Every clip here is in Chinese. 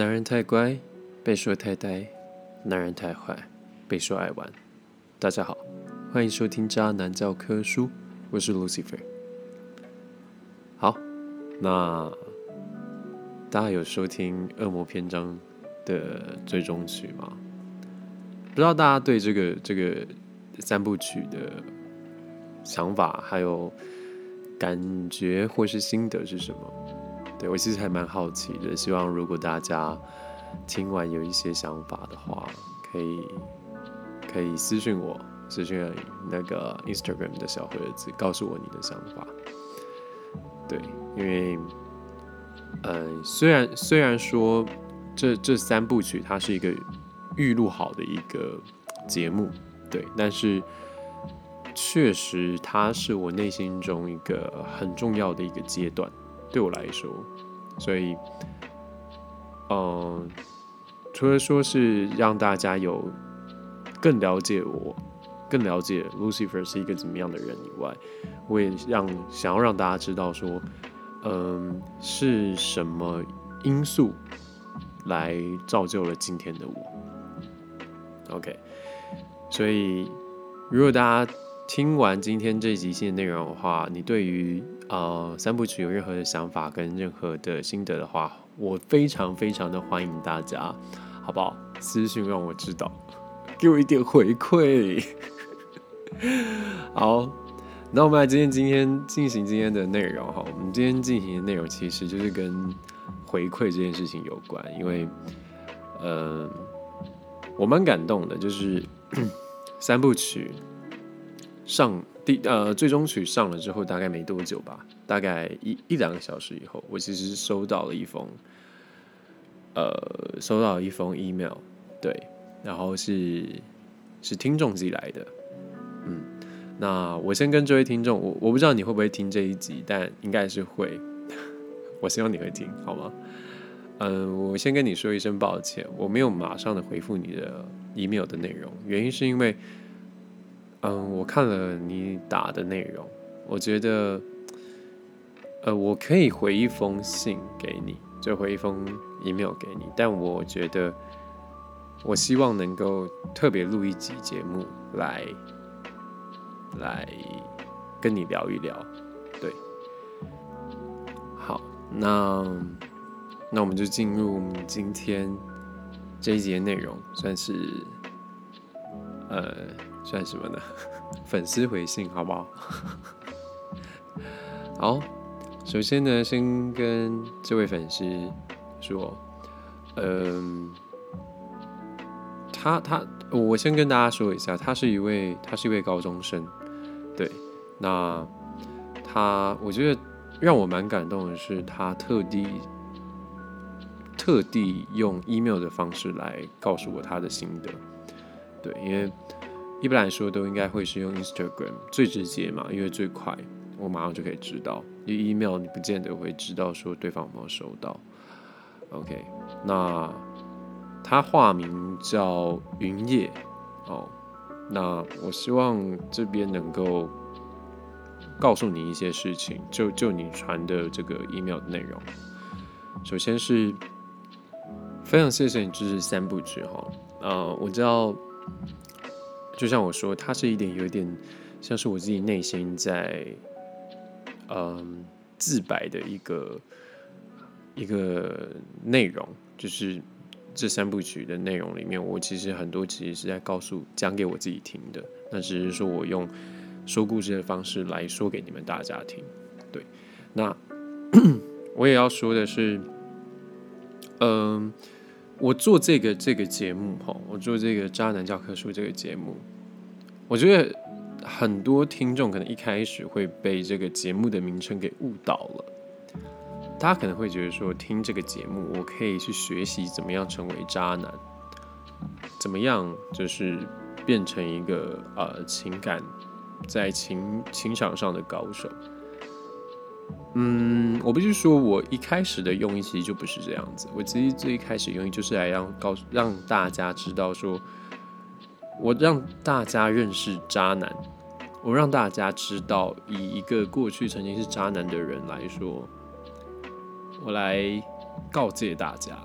男人太乖，被说太呆；男人太坏，被说爱玩。大家好，欢迎收听《渣男教科书》，我是 Lucifer。好，那大家有收听《恶魔篇章》的最终曲吗？不知道大家对这个这个三部曲的想法，还有感觉或是心得是什么？对我其实还蛮好奇的，希望如果大家听完有一些想法的话，可以可以私信我，私信那个 Instagram 的小盒子，告诉我你的想法。对，因为，呃，虽然虽然说这这三部曲它是一个预录好的一个节目，对，但是确实它是我内心中一个很重要的一个阶段。对我来说，所以，嗯，除了说是让大家有更了解我、更了解 Lucifer 是一个怎么样的人以外，我也让想要让大家知道说，嗯，是什么因素来造就了今天的我。OK，所以如果大家听完今天这集新的内容的话，你对于呃，三部曲有任何的想法跟任何的心得的话，我非常非常的欢迎大家，好不好？私信让我知道，给我一点回馈。好，那我们来今天今天进行今天的内容哈。我们今天进行的内容其实就是跟回馈这件事情有关，因为呃，我蛮感动的，就是 三部曲上。第呃，最终曲上了之后，大概没多久吧，大概一一两个小时以后，我其实收到了一封，呃，收到了一封 email，对，然后是是听众寄来的，嗯，那我先跟这位听众，我我不知道你会不会听这一集，但应该是会，我希望你会听，好吗？嗯，我先跟你说一声抱歉，我没有马上的回复你的 email 的内容，原因是因为。嗯，我看了你打的内容，我觉得，呃，我可以回一封信给你，就回一封 email 给你，但我觉得，我希望能够特别录一集节目来，来跟你聊一聊，对，好，那那我们就进入今天这一节内容，算是，呃。算什么呢？粉丝回信，好不好？好，首先呢，先跟这位粉丝说，嗯，他他，我先跟大家说一下，他是一位，他是一位高中生，对，那他，我觉得让我蛮感动的是，他特地特地用 email 的方式来告诉我他的心得，对，因为。一般来说都应该会是用 Instagram 最直接嘛，因为最快，我马上就可以知道。因为 email 你不见得会知道说对方有没有收到。OK，那他化名叫云叶哦。那我希望这边能够告诉你一些事情，就就你传的这个 email 的内容。首先是非常谢谢你支持三部曲哈。呃，我知道。就像我说，它是一点有一点像是我自己内心在嗯自白的一个一个内容，就是这三部曲的内容里面，我其实很多其实是在告诉讲给我自己听的，那只是说我用说故事的方式来说给你们大家听。对，那 我也要说的是，嗯。我做这个这个节目哈，我做这个渣男教科书这个节目，我觉得很多听众可能一开始会被这个节目的名称给误导了。大家可能会觉得说，听这个节目，我可以去学习怎么样成为渣男，怎么样就是变成一个呃情感在情情场上的高手。嗯，我不是说，我一开始的用意其实就不是这样子。我其实最一开始用意就是来让告诉让大家知道，说我让大家认识渣男，我让大家知道，以一个过去曾经是渣男的人来说，我来告诫大家，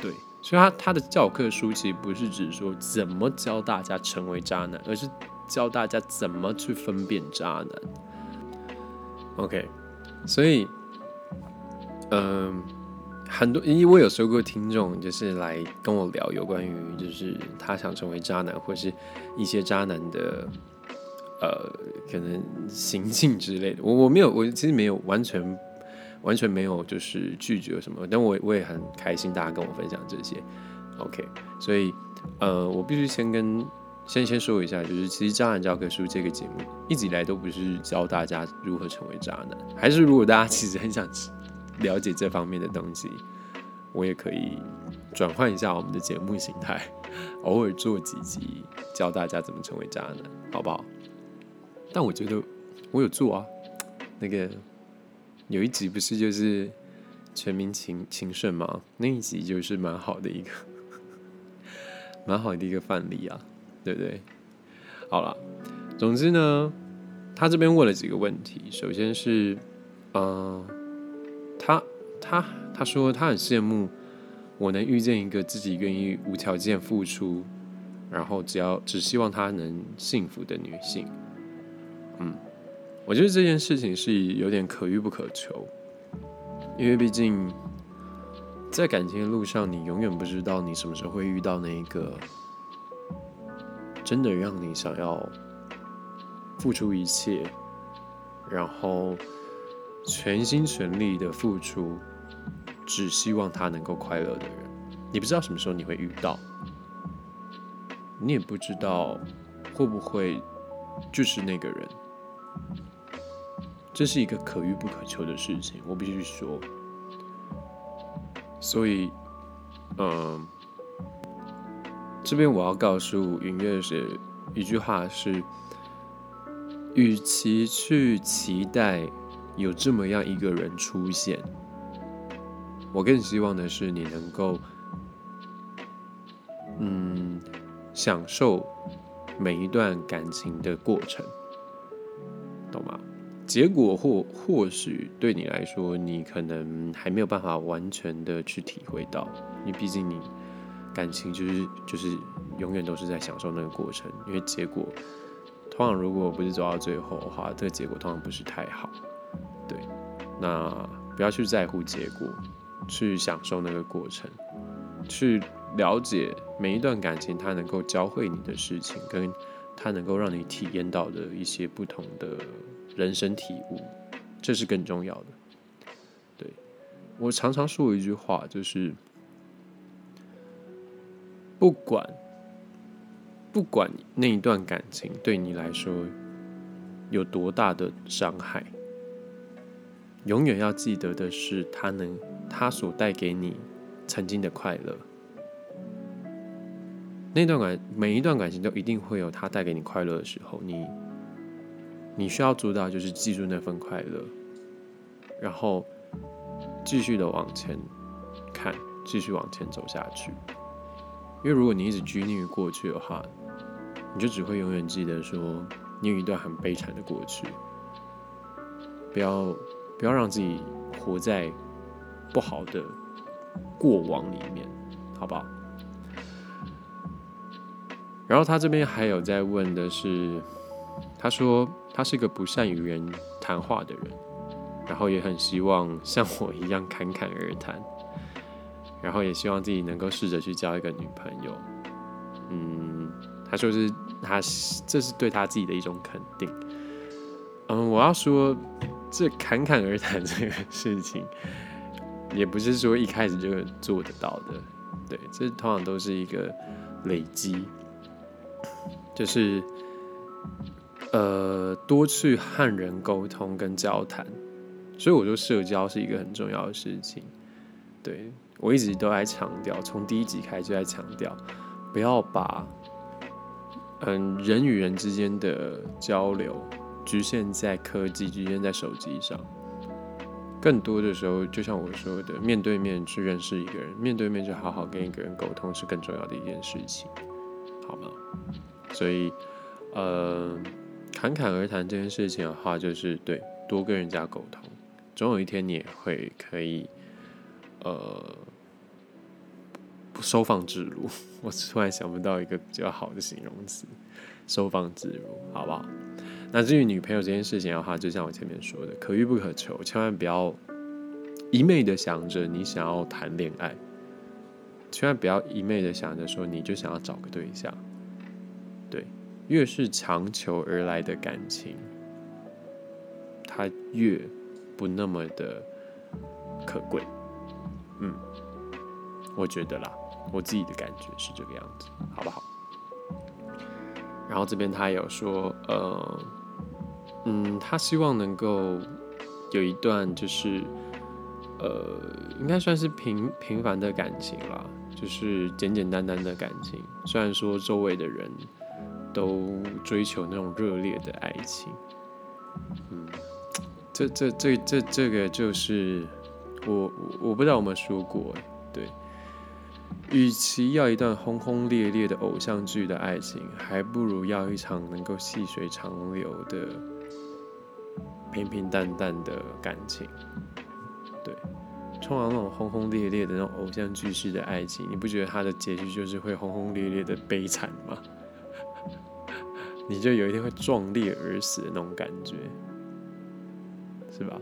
对，所以他他的教科书其实不是指说怎么教大家成为渣男，而是教大家怎么去分辨渣男。OK，所以，嗯，很多因为我有收过听众就是来跟我聊有关于就是他想成为渣男或是一些渣男的呃可能行径之类的，我我没有我其实没有完全。完全没有就是拒绝什么，但我我也很开心大家跟我分享这些，OK，所以呃，我必须先跟先先说一下，就是其实《渣男教科书》这个节目一直以来都不是教大家如何成为渣男，还是如果大家其实很想了解这方面的东西，我也可以转换一下我们的节目形态，偶尔做几集教大家怎么成为渣男，好不好？但我觉得我有做啊，那个。有一集不是就是全民情情圣吗？那一集就是蛮好的一个，蛮好的一个范例啊，对不对？好了，总之呢，他这边问了几个问题。首先是，嗯，他他他说他很羡慕我能遇见一个自己愿意无条件付出，然后只要只希望他能幸福的女性。嗯。我觉得这件事情是有点可遇不可求，因为毕竟在感情的路上，你永远不知道你什么时候会遇到那一个真的让你想要付出一切，然后全心全力的付出，只希望他能够快乐的人。你不知道什么时候你会遇到，你也不知道会不会就是那个人。这是一个可遇不可求的事情，我必须说。所以，嗯，这边我要告诉云月是一句话是：，与其去期待有这么样一个人出现，我更希望的是你能够，嗯，享受每一段感情的过程，懂吗？结果或或许对你来说，你可能还没有办法完全的去体会到，因为毕竟你感情就是就是永远都是在享受那个过程，因为结果通常如果不是走到最后的话，这个结果通常不是太好。对，那不要去在乎结果，去享受那个过程，去了解每一段感情它能够教会你的事情，跟它能够让你体验到的一些不同的。人生体悟，这是更重要的。对我常常说一句话，就是不管不管那一段感情对你来说有多大的伤害，永远要记得的是，他能他所带给你曾经的快乐。那段感每一段感情都一定会有他带给你快乐的时候，你。你需要做到就是记住那份快乐，然后继续的往前看，继续往前走下去。因为如果你一直拘泥于过去的话，你就只会永远记得说你有一段很悲惨的过去。不要不要让自己活在不好的过往里面，好不好？然后他这边还有在问的是，他说。他是个不善与人谈话的人，然后也很希望像我一样侃侃而谈，然后也希望自己能够试着去交一个女朋友。嗯，他说是他这是对他自己的一种肯定。嗯，我要说这侃侃而谈这个事情，也不是说一开始就做得到的。对，这通常都是一个累积，就是。呃，多去和人沟通跟交谈，所以我说社交是一个很重要的事情。对我一直都在强调，从第一集开始就在强调，不要把嗯人与人之间的交流局限在科技，局限在手机上。更多的时候，就像我说的，面对面去认识一个人，面对面去好好跟一个人沟通，是更重要的一件事情，好吗？所以，呃。侃侃而谈这件事情的话，就是对多跟人家沟通，总有一天你也会可以，呃，收放自如。我突然想不到一个比较好的形容词，收放自如，好不好？那至于女朋友这件事情的话，就像我前面说的，可遇不可求，千万不要一昧的想着你想要谈恋爱，千万不要一昧的想着说你就想要找个对象。对，越是强求而来的感情，它越不那么的可贵。嗯，我觉得啦，我自己的感觉是这个样子，好不好？然后这边他有说，呃，嗯，他希望能够有一段就是，呃，应该算是平平凡的感情啦，就是简简单单的感情。虽然说周围的人都追求那种热烈的爱情，嗯，这这这这这个就是我我不知道有没有说过，对。与其要一段轰轰烈烈的偶像剧的爱情，还不如要一场能够细水长流的平平淡淡的感情。对，通常那种轰轰烈烈的那种偶像剧式的爱情，你不觉得它的结局就是会轰轰烈烈的悲惨吗？你就有一天会壮烈而死的那种感觉，是吧？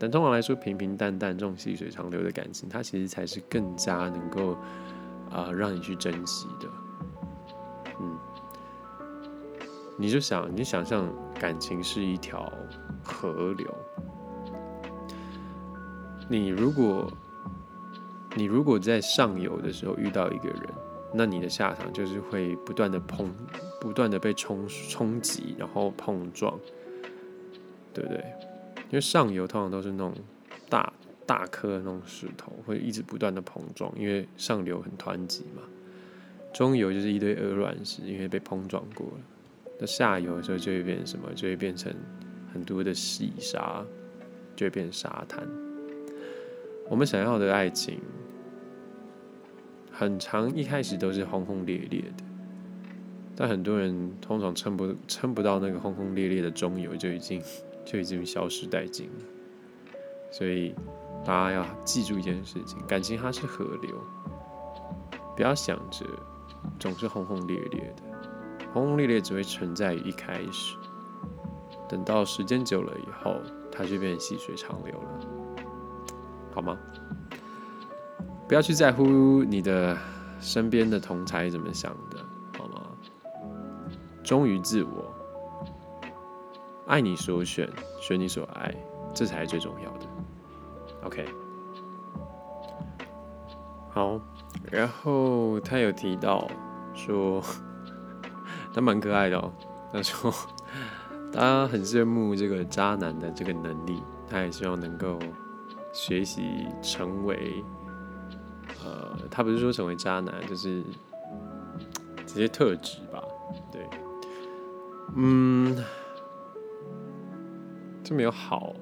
但通常来说，平平淡淡这种细水长流的感情，它其实才是更加能够啊让你去珍惜的。嗯，你就想，你想象感情是一条河流，你如果你如果在上游的时候遇到一个人，那你的下场就是会不断的碰，不断的被冲冲击，然后碰撞，对不对？因为上游通常都是那种大大颗的那种石头，会一直不断的碰撞，因为上流很湍急嘛。中游就是一堆鹅卵石，因为被碰撞过了。那下游的时候就会变成什么？就会变成很多的细沙，就会变沙滩。我们想要的爱情，很长一开始都是轰轰烈烈的，但很多人通常撑不撑不到那个轰轰烈烈的中游，就已经。就已经消失殆尽了，所以大家要记住一件事情：感情它是河流，不要想着总是轰轰烈烈的，轰轰烈烈只会存在于一开始，等到时间久了以后，它就变成细水长流了，好吗？不要去在乎你的身边的同才怎么想的，好吗？忠于自我。爱你所选，选你所爱，这才是最重要的。OK，好，然后他有提到说，他蛮可爱的哦。他说他很羡慕这个渣男的这个能力，他也希望能够学习成为，呃，他不是说成为渣男，就是 这些特质吧？对，嗯。就没有好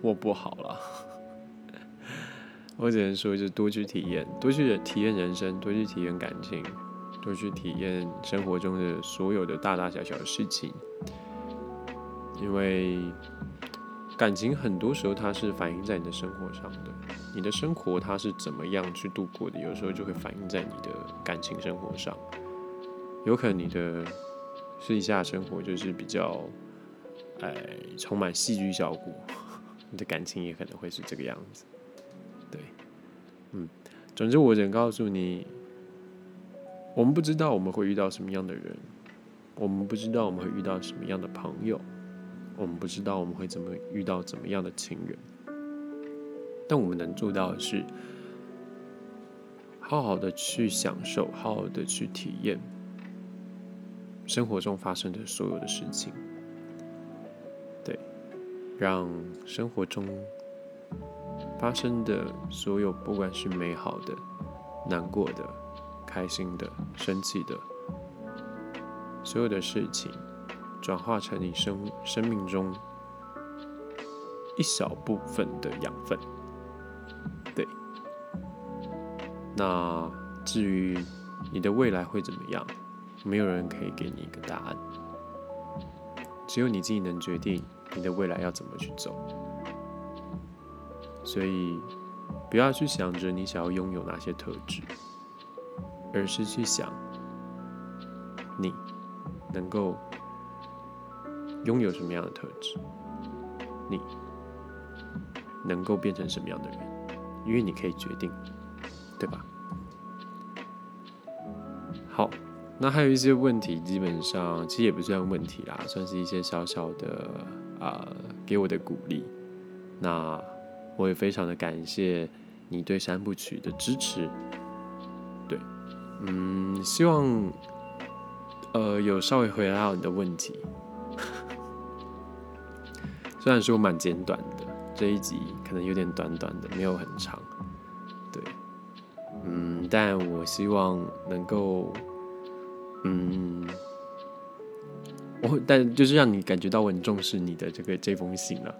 或不好了，我只能说，就多去体验，多去体验人生，多去体验感情，多去体验生活中的所有的大大小小的事情。因为感情很多时候它是反映在你的生活上的，你的生活它是怎么样去度过的，有时候就会反映在你的感情生活上。有可能你的私底下生活就是比较。哎，充满戏剧效果，你的感情也可能会是这个样子。对，嗯，总之我只告诉你，我们不知道我们会遇到什么样的人，我们不知道我们会遇到什么样的朋友，我们不知道我们会怎么遇到怎么样的情人，但我们能做到的是，好好的去享受，好好的去体验生活中发生的所有的事情。让生活中发生的所有，不管是美好的、难过的、开心的、生气的，所有的事情，转化成你生生命中一小部分的养分。对。那至于你的未来会怎么样，没有人可以给你一个答案，只有你自己能决定。你的未来要怎么去走？所以不要去想着你想要拥有哪些特质，而是去想你能够拥有什么样的特质，你能够变成什么样的人，因为你可以决定，对吧？好，那还有一些问题，基本上其实也不算问题啦，算是一些小小的啊给我的鼓励。那我也非常的感谢你对三部曲的支持。对，嗯，希望呃有稍微回答到你的问题。虽然说蛮简短的，这一集可能有点短短的，没有很长。对嗯，但我希望能够，嗯，我但就是让你感觉到我很重视你的这个这封信了，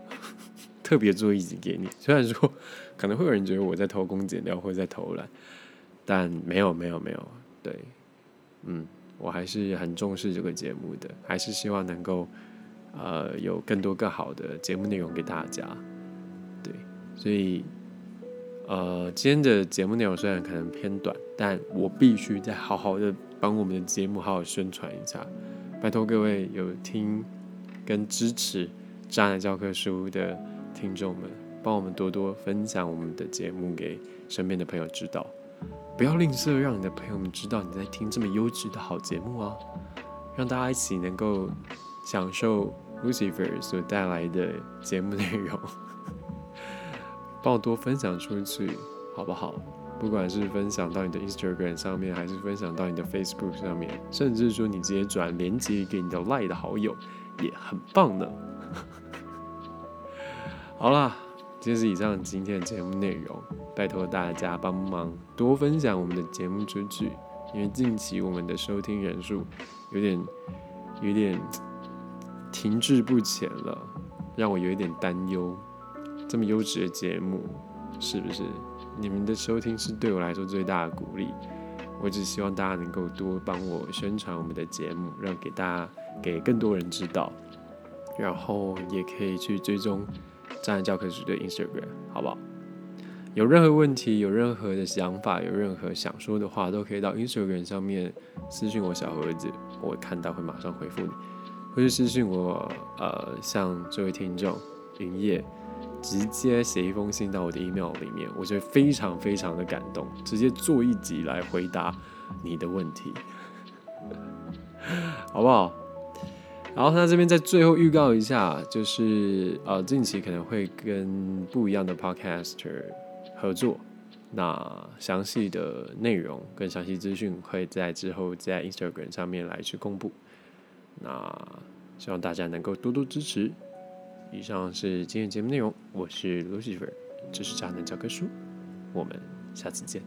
特别做一集给你。虽然说可能会有人觉得我在偷工减料或者在偷懒，但没有没有没有，对，嗯，我还是很重视这个节目的，还是希望能够呃有更多更好的节目内容给大家，对，所以。呃，今天的节目内容虽然可能偏短，但我必须再好好的帮我们的节目好好宣传一下。拜托各位有听跟支持渣男教科书的听众们，帮我们多多分享我们的节目给身边的朋友知道，不要吝啬让你的朋友们知道你在听这么优质的好节目啊，让大家一起能够享受 Lucifer 所带来的节目内容。帮我多分享出去，好不好？不管是分享到你的 Instagram 上面，还是分享到你的 Facebook 上面，甚至说你直接转连接给你的 Line 的好友，也很棒呢。好啦，这是以上今天的节目内容，拜托大家帮忙多分享我们的节目出去，因为近期我们的收听人数有点有点停滞不前了，让我有一点担忧。这么优质的节目，是不是你们的收听是对我来说最大的鼓励？我只希望大家能够多帮我宣传我们的节目，让给大家给更多人知道，然后也可以去追踪站男教科书的 Instagram，好不好？有任何问题，有任何的想法，有任何想说的话，都可以到 Instagram 上面私信我小盒子，我看到会马上回复你，或是私信我，呃，像这位听众云叶。直接写一封信到我的 email 里面，我觉得非常非常的感动。直接做一集来回答你的问题，好不好？然后那这边在最后预告一下，就是呃，近期可能会跟不一样的 podcaster 合作，那详细的内容跟详细资讯会在之后在 Instagram 上面来去公布。那希望大家能够多多支持。以上是今天节目内容，我是 Lucifer，这是渣男教科书，我们下次见。